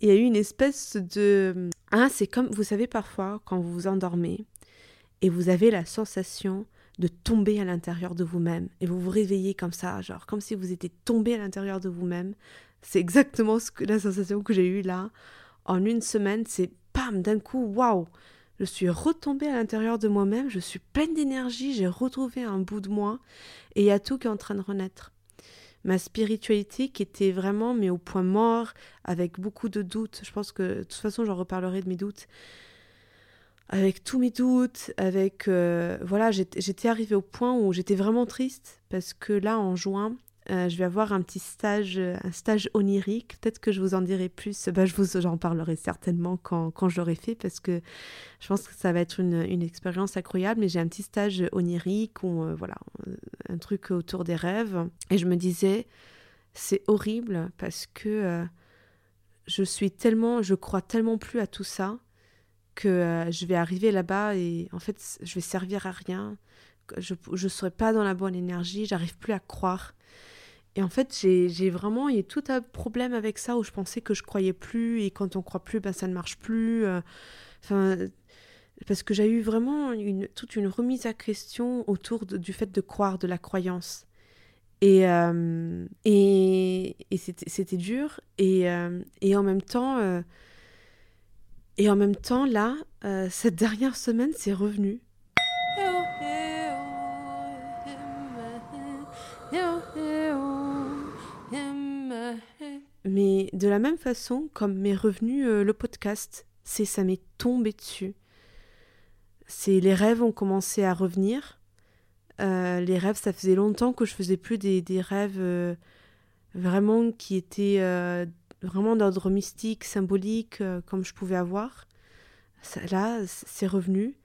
il y a eu une espèce de... Ah, c'est comme, vous savez, parfois, quand vous vous endormez et vous avez la sensation de tomber à l'intérieur de vous-même et vous vous réveillez comme ça, genre comme si vous étiez tombé à l'intérieur de vous-même. C'est exactement ce que, la sensation que j'ai eue là. En une semaine, c'est pam, d'un coup, waouh Je suis retombée à l'intérieur de moi-même, je suis pleine d'énergie, j'ai retrouvé un bout de moi et il y a tout qui est en train de renaître ma spiritualité qui était vraiment mais au point mort, avec beaucoup de doutes. Je pense que de toute façon j'en reparlerai de mes doutes. Avec tous mes doutes, avec euh, voilà, j'étais arrivée au point où j'étais vraiment triste parce que là en juin, euh, je vais avoir un petit stage, euh, un stage onirique. Peut-être que je vous en dirai plus. Bah, je vous en parlerai certainement quand, quand je l'aurai fait parce que je pense que ça va être une, expérience incroyable. Mais j'ai un petit stage onirique, euh, voilà, un truc autour des rêves. Et je me disais, c'est horrible parce que je suis tellement, je crois tellement plus à tout ça que je vais arriver là-bas et en fait, je vais servir à rien. Je ne serai pas dans la bonne énergie, j'arrive plus à croire. Et en fait, j'ai vraiment eu tout un problème avec ça où je pensais que je croyais plus et quand on croit plus, ben, ça ne marche plus. Euh. Enfin, parce que j'ai eu vraiment toute une remise à question autour du fait de croire, de la croyance. Et, euh, et c'était dur. Et, euh, et en même temps, et en même temps, là, cette dernière semaine, c'est revenu. Mais de la même façon, comme m'est revenu euh, le podcast, c'est ça m'est tombé dessus. C'est les rêves ont commencé à revenir. Euh, les rêves, ça faisait longtemps que je faisais plus des, des rêves euh, vraiment qui étaient vraiment d'ordre mystique, symbolique, comme je pouvais avoir. là, c'est revenu.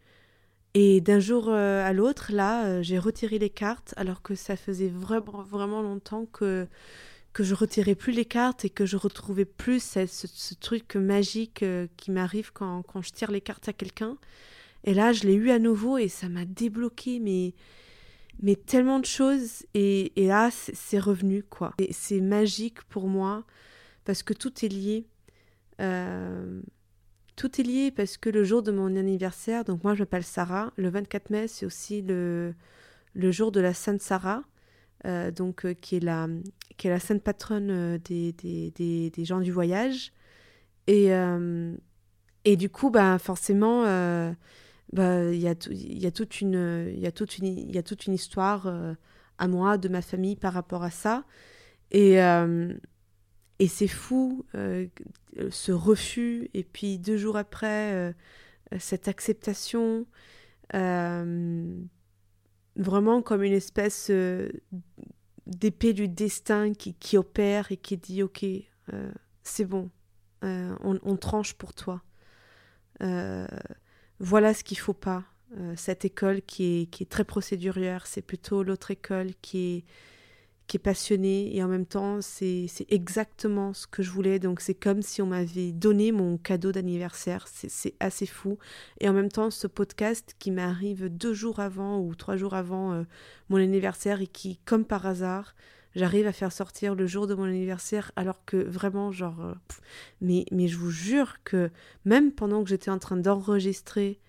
Et d'un jour à l'autre, là, j'ai retiré les cartes alors que ça faisait vraiment, vraiment longtemps que que je retirais plus les cartes et que je retrouvais plus ce, truc magique euh, qui m'arrive quand, quand, je tire les cartes à quelqu'un. Et là, je l'ai eu à nouveau et ça m'a débloqué, mais, mais tellement de choses. Et, et là, c'est revenu, quoi. Et c'est magique pour moi parce que tout est lié. Euh, tout est lié parce que le jour de mon anniversaire, donc moi je m'appelle Sarah, le 24 mai, c'est aussi le, le jour de la Sainte Sarah. Euh, donc, euh, qui, est la, qui est la sainte patronne euh, des, des, des, gens du voyage. Et, et du coup, bah, forcément, bah, il y, a y, toute une, y, y a toute une histoire à moi, de ma famille par rapport à ça. Et, et c'est fou, ce refus, et puis deux jours après, cette acceptation vraiment comme une espèce euh, d'épée du destin qui, qui, opère et qui dit ok euh, c'est bon euh, on, tranche pour toi. Voilà ce qu'il faut pas. Cette école qui est, qui est très procédurière c'est plutôt l'autre école qui est qui est passionné et en même temps c'est exactement ce que je voulais. Donc c'est comme si on m'avait donné mon cadeau d'anniversaire. C'est assez fou. Et en même temps ce podcast qui m'arrive deux jours avant ou trois jours avant euh, mon anniversaire et qui comme par hasard j'arrive à faire sortir le jour de mon anniversaire alors que vraiment genre euh, mais mais je vous jure que même pendant que j'étais en train d'enregistrer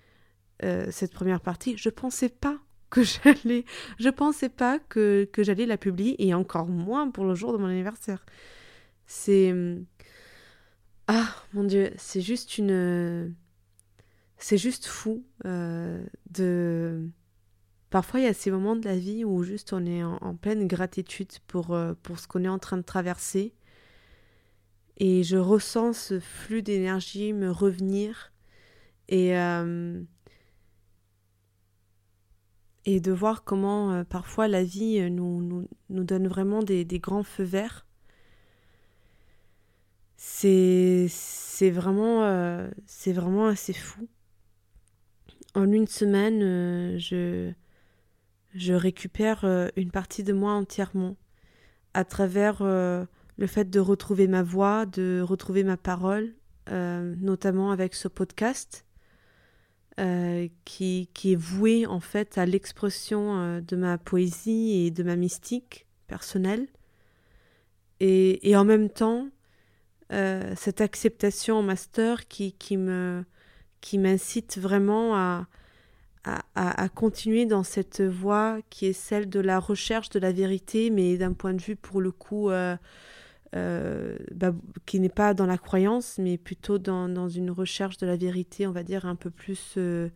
euh, cette première partie je pensais pas que j'allais. Je pensais pas que, que j'allais la publier et encore moins pour le jour de mon anniversaire. C'est. Ah mon dieu, c'est juste une. C'est juste fou euh, de. parfois il y a ces moments de la vie où juste on est en, pleine gratitude pour, euh, pour ce qu'on est en train de traverser. Et je ressens ce flux d'énergie me revenir. Et, euh, et de voir comment euh, parfois la vie euh, nous, nous, nous donne vraiment des, des, grands feux verts. C'est, vraiment, euh, vraiment assez fou. En une semaine, je, je récupère une partie de moi entièrement à travers le fait de retrouver ma voix, de retrouver ma parole, notamment avec ce podcast euh, qui, qui, est voué en fait à l'expression euh, de ma poésie et de ma mystique personnelle. Et, et en même temps, euh, cette acceptation en master qui, qui qui m'incite vraiment à, à, continuer dans cette voie qui est celle de la recherche de la vérité, mais d'un point de vue pour le coup bah, qui n'est pas dans la croyance, mais plutôt dans, dans, une recherche de la vérité, on va dire, un peu plus, euh,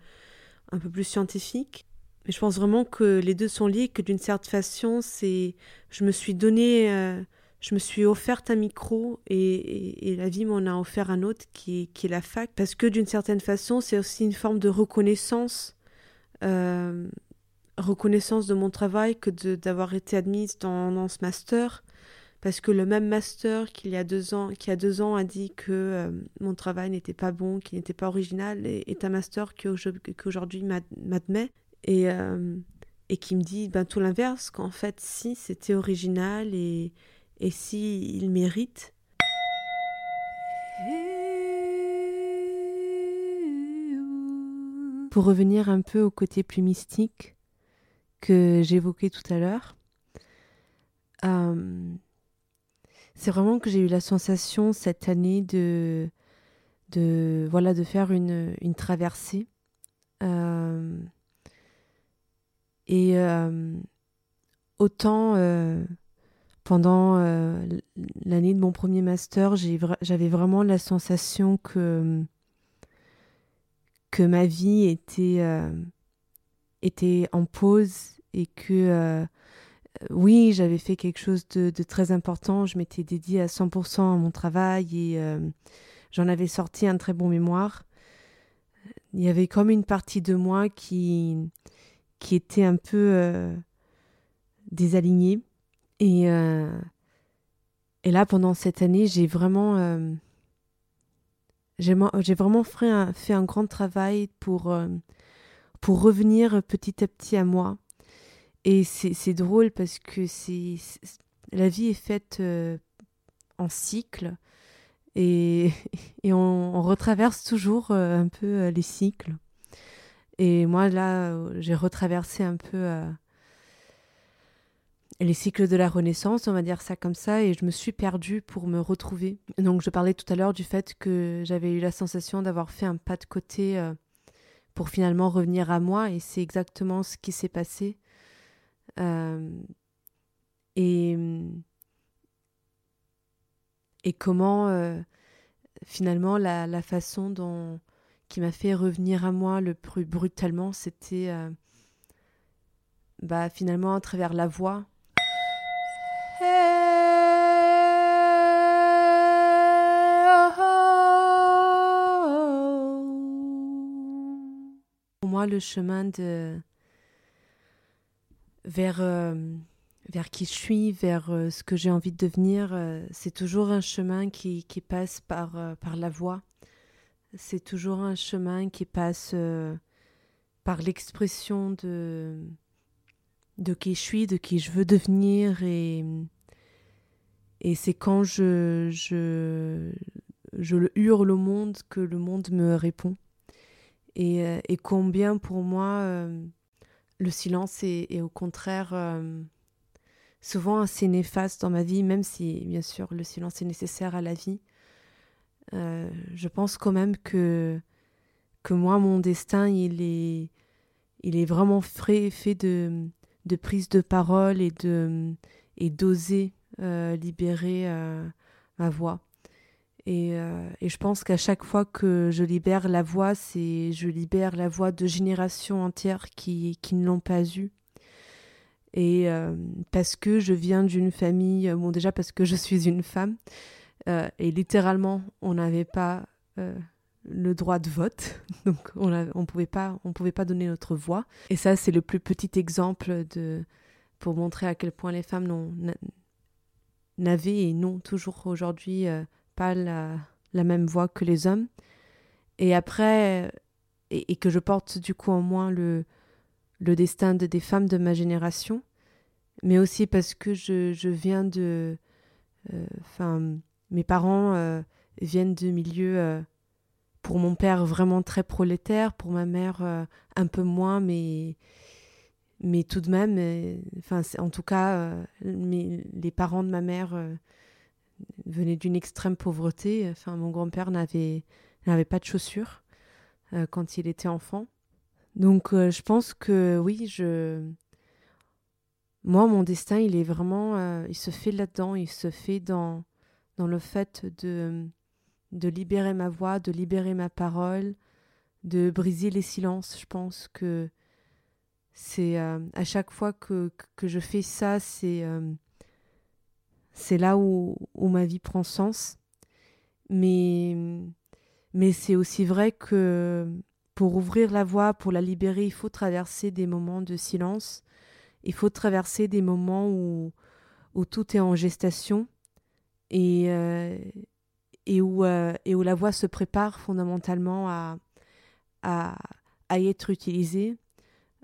un peu plus scientifique. Mais je pense vraiment que les deux sont liés, que d'une certaine façon, c'est, je me suis donné, euh, je me suis offerte un micro et, la vie m'en a offert un autre qui est, qui est la fac, parce que d'une certaine façon, c'est aussi une forme de reconnaissance. reconnaissance de mon travail que d'avoir été admise dans ce master, parce que le même master qu'il y a deux ans, qui a deux ans a dit que euh, mon travail n'était pas bon, qu'il n'était pas original, est, un master qui aujourd'hui m'admet et, euh, et qui me dit ben, tout l'inverse, qu'en fait si c'était original et, et si il mérite. Pour revenir un peu au côté plus mystique que j'évoquais tout à l'heure, euh, c'est vraiment que j'ai eu la sensation cette année de, de, voilà, de faire une, traversée. Euh, et euh, autant euh, pendant l'année de mon premier master, j'avais vraiment la sensation que, que ma vie était, était en pause et que oui, j'avais fait quelque chose de, très important. Je m'étais dédiée à 100% à mon travail et euh, j'en avais sorti un très bon mémoire. Il y avait comme une partie de moi qui, était un peu euh, désalignée. Et, euh, et là, pendant cette année, j'ai vraiment, vraiment fait un, grand travail pour revenir petit à petit à moi et c'est drôle parce que c'est la vie est faite euh, en cycles et, et on, retraverse toujours euh, un peu euh, les cycles. Et moi, là, j'ai retraversé un peu les cycles de la Renaissance, on va dire ça comme ça, et je me suis perdue pour me retrouver. Donc, je parlais tout à l'heure du fait que j'avais eu la sensation d'avoir fait un pas de côté pour finalement revenir à moi, et c'est exactement ce qui s'est passé. Euh, et, et comment euh, finalement la, la, façon dont qui m'a fait revenir à moi le plus brutalement, c'était euh, bah, finalement à travers la voix. Pour moi, le chemin de vers, euh, vers qui je suis, vers euh, ce que j'ai envie de devenir. Euh, c'est toujours un chemin qui, qui passe par, par la voix. C'est toujours un chemin qui passe par l'expression de, de qui je suis, de qui je veux devenir. Et, et c'est quand je, je, je le hurle au monde que le monde me répond. Et, et combien pour moi le silence est, au contraire euh, souvent assez néfaste dans ma vie, même si bien sûr le silence est nécessaire à la vie. Euh, je pense quand même que, moi, mon destin, il est, il est vraiment fait de, de prise de parole et d'oser euh, libérer ma voix. Et, et je pense qu'à chaque fois que je libère la voix, c'est je libère la voix de générations entières qui, qui ne l'ont pas eue. Et parce que je viens d'une famille, bon déjà parce que je suis une femme, et littéralement on n'avait pas le droit de vote, donc on ne pouvait, pas, pouvait pas donner notre voix. Et ça, c'est le plus petit exemple de, pour montrer à quel point les femmes n'avaient et n'ont toujours aujourd'hui euh, pas la, même voix que les hommes. Et après, et, que je porte du coup en moi le, le destin de, des femmes de ma génération, mais aussi parce que je, je viens de... Euh, enfin, mes parents euh, viennent de milieux pour mon père vraiment très prolétaire, pour ma mère euh, un peu moins, mais, mais tout de même, euh, enfin, en tout cas, euh, les parents de ma mère venaient d'une extrême pauvreté. Enfin, mon grand-père n'avait, n'avait pas de chaussures quand il était enfant. Donc, je pense que oui, je. Moi, mon destin, il est vraiment. il se fait là-dedans, il se fait dans, dans le fait de de libérer ma voix, de libérer ma parole, de briser les silences. Je pense que c'est euh, à chaque fois que, que, je fais ça, c'est euh, c'est là où, où, ma vie prend sens. Mais, mais c'est aussi vrai que pour ouvrir la voie, pour la libérer, il faut traverser des moments de silence. Il faut traverser des moments où, où tout est en gestation. Et, euh, et où, euh, et où la voix se prépare fondamentalement à, à, à y être utilisée.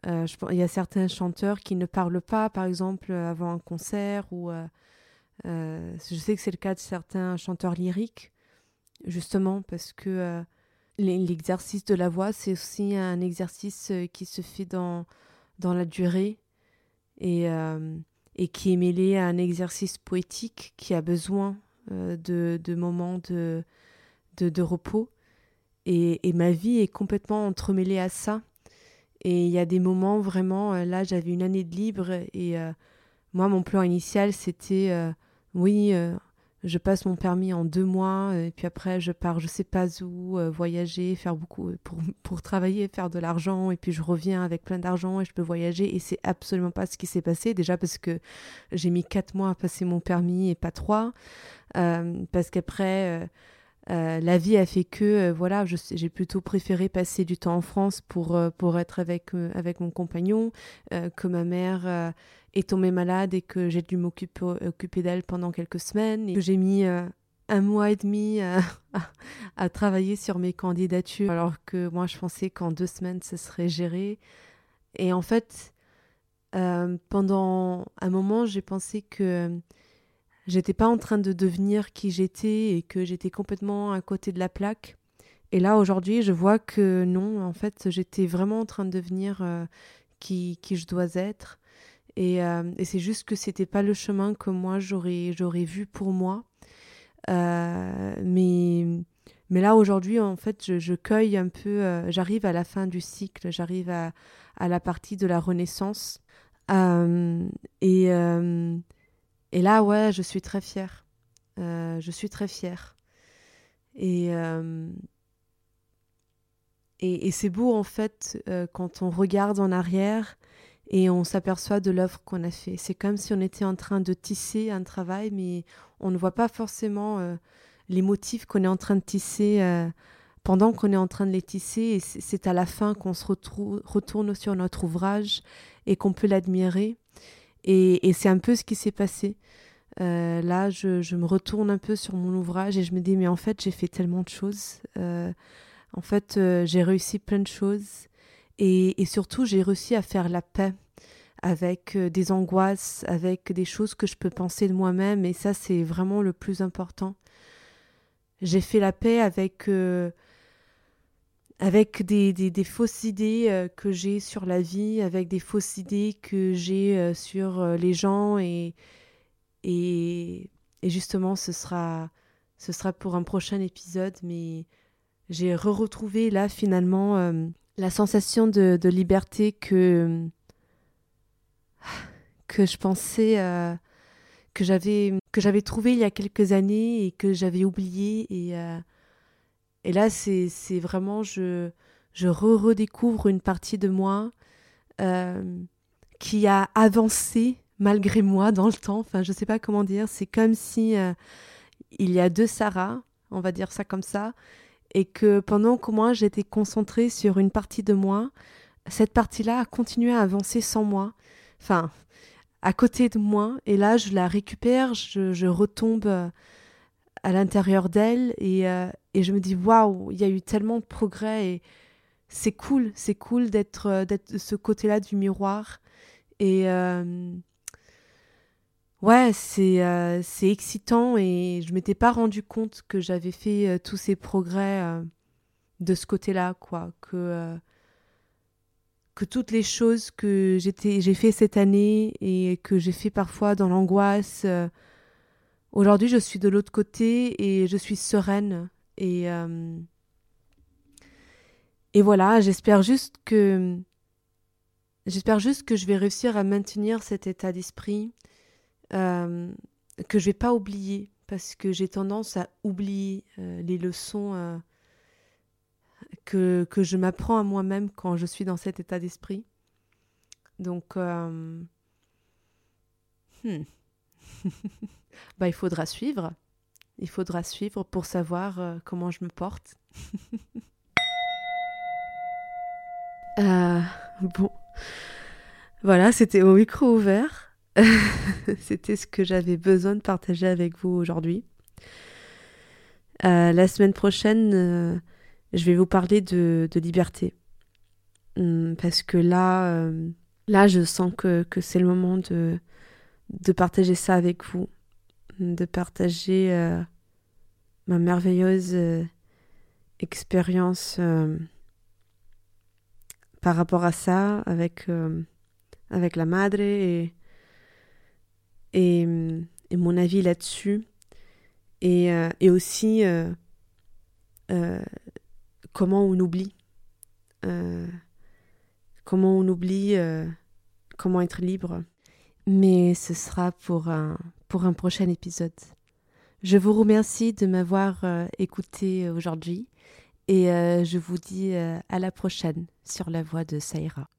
Euh, il y a certains chanteurs qui ne parlent pas, par exemple, avant un concert, ou euh, je sais que c'est le cas de certains chanteurs lyriques, justement parce que l'exercice de la voix, c'est aussi un exercice qui se fait dans, dans la durée et, et qui est mêlé à un exercice poétique qui a besoin euh, de, de, moments de, de, repos. Et, et, ma vie est complètement entremêlée à ça. Et il y a des moments vraiment, euh, là j'avais une année de libre et euh, moi mon plan initial c'était oui, je passe mon permis en deux mois et puis après je pars je sais pas où, voyager, faire beaucoup pour, pour travailler, faire de l'argent et puis je reviens avec plein d'argent et je peux voyager et c'est absolument pas ce qui s'est passé déjà parce que j'ai mis quatre mois à passer mon permis et pas trois. Euh, parce qu'après, euh, euh, la vie a fait que voilà, j'ai plutôt préféré passer du temps en France pour, pour être avec, avec mon compagnon, que ma mère est tombée malade et que j'ai dû m'occuper occuper d'elle pendant quelques semaines et que j'ai mis un mois et demi à, à, travailler sur mes candidatures alors que moi je pensais qu'en deux semaines ce serait géré. Et en fait, pendant un moment j'ai pensé que j'étais pas en train de devenir qui j'étais et que j'étais complètement à côté de la plaque. Et là, aujourd'hui, je vois que non, en fait, j'étais vraiment en train de devenir euh, qui, qui je dois être. Et, euh, et c'est juste que c'était pas le chemin que moi j'aurais, j'aurais vu pour moi. Euh, mais, mais là, aujourd'hui, en fait, je, je, cueille un peu, j'arrive à la fin du cycle, j'arrive à, à la partie de la renaissance. et et là, ouais, je suis très fière. Euh, je suis très fière. Et, euh, et, c'est beau, en fait, euh, quand on regarde en arrière et on s'aperçoit de l'œuvre qu'on a fait. C'est comme si on était en train de tisser un travail, mais on ne voit pas forcément les motifs qu'on est en train de tisser pendant qu'on est en train de les tisser. Et c'est à la fin qu'on se retourne sur notre ouvrage et qu'on peut l'admirer. Et, c'est un peu ce qui s'est passé. Euh, là, je, me retourne un peu sur mon ouvrage et je me dis, mais en fait, j'ai fait tellement de choses. Euh, en fait, euh, j'ai réussi plein de choses. Et, et surtout, j'ai réussi à faire la paix avec des angoisses, avec des choses que je peux penser de moi-même. Et ça, c'est vraiment le plus important. J'ai fait la paix avec avec des, des, fausses idées euh, que j'ai sur la vie, avec des fausses idées que j'ai euh, sur euh, les gens et, et, et, justement ce sera, ce sera pour un prochain épisode, mais j'ai re-retrouvé là finalement la sensation de, de, liberté que, que je pensais que j'avais que j'avais trouvé il y a quelques années et que j'avais oublié et et là c'est vraiment je je redécouvre une partie de moi qui a avancé malgré moi dans le temps. Enfin, je sais pas comment dire. C'est comme si euh, il y a deux Sarah, on va dire ça comme ça, et que pendant que moi j'étais concentrée sur une partie de moi, cette partie-là a continué à avancer sans moi. Enfin, à côté de moi. Et là, je la récupère, je, retombe euh, à l'intérieur d'elle et, euh, et, je me dis waouh, il y a eu tellement de progrès et c'est cool, c'est cool d'être d'être de ce côté-là du miroir. Et Ouais, c'est euh, c'est excitant et je m'étais pas rendu compte que j'avais fait euh, tous ces progrès euh, de ce côté-là, quoi. Que, que toutes les choses que j'ai fait cette année et que j'ai fait parfois dans l'angoisse, aujourd'hui je suis de l'autre côté et je suis sereine. Et, et voilà, j'espère juste que. J'espère juste que je vais réussir à maintenir cet état d'esprit euh, que je vais pas oublier parce que j'ai tendance à oublier euh, les leçons euh, que, que je m'apprends à moi-même quand je suis dans cet état d'esprit. Donc, hmm. bah, il faudra suivre. Il faudra suivre pour savoir comment je me porte. bon, voilà, c'était au micro ouvert. C'était ce que j'avais besoin de partager avec vous aujourd'hui. Euh, la semaine prochaine, euh, je vais vous parler de, liberté. Hum, parce que là, euh, là, je sens que, c'est le moment de, de partager ça avec vous. De partager ma merveilleuse expérience par rapport à ça avec, avec la madre et et, mon avis là-dessus. Et, euh, et, aussi euh, euh, comment on oublie. comment on oublie comment être libre. Mais ce sera pour un, pour un prochain épisode. Je vous remercie de m'avoir écouté aujourd'hui et je vous dis à la prochaine sur la voie de Saïra.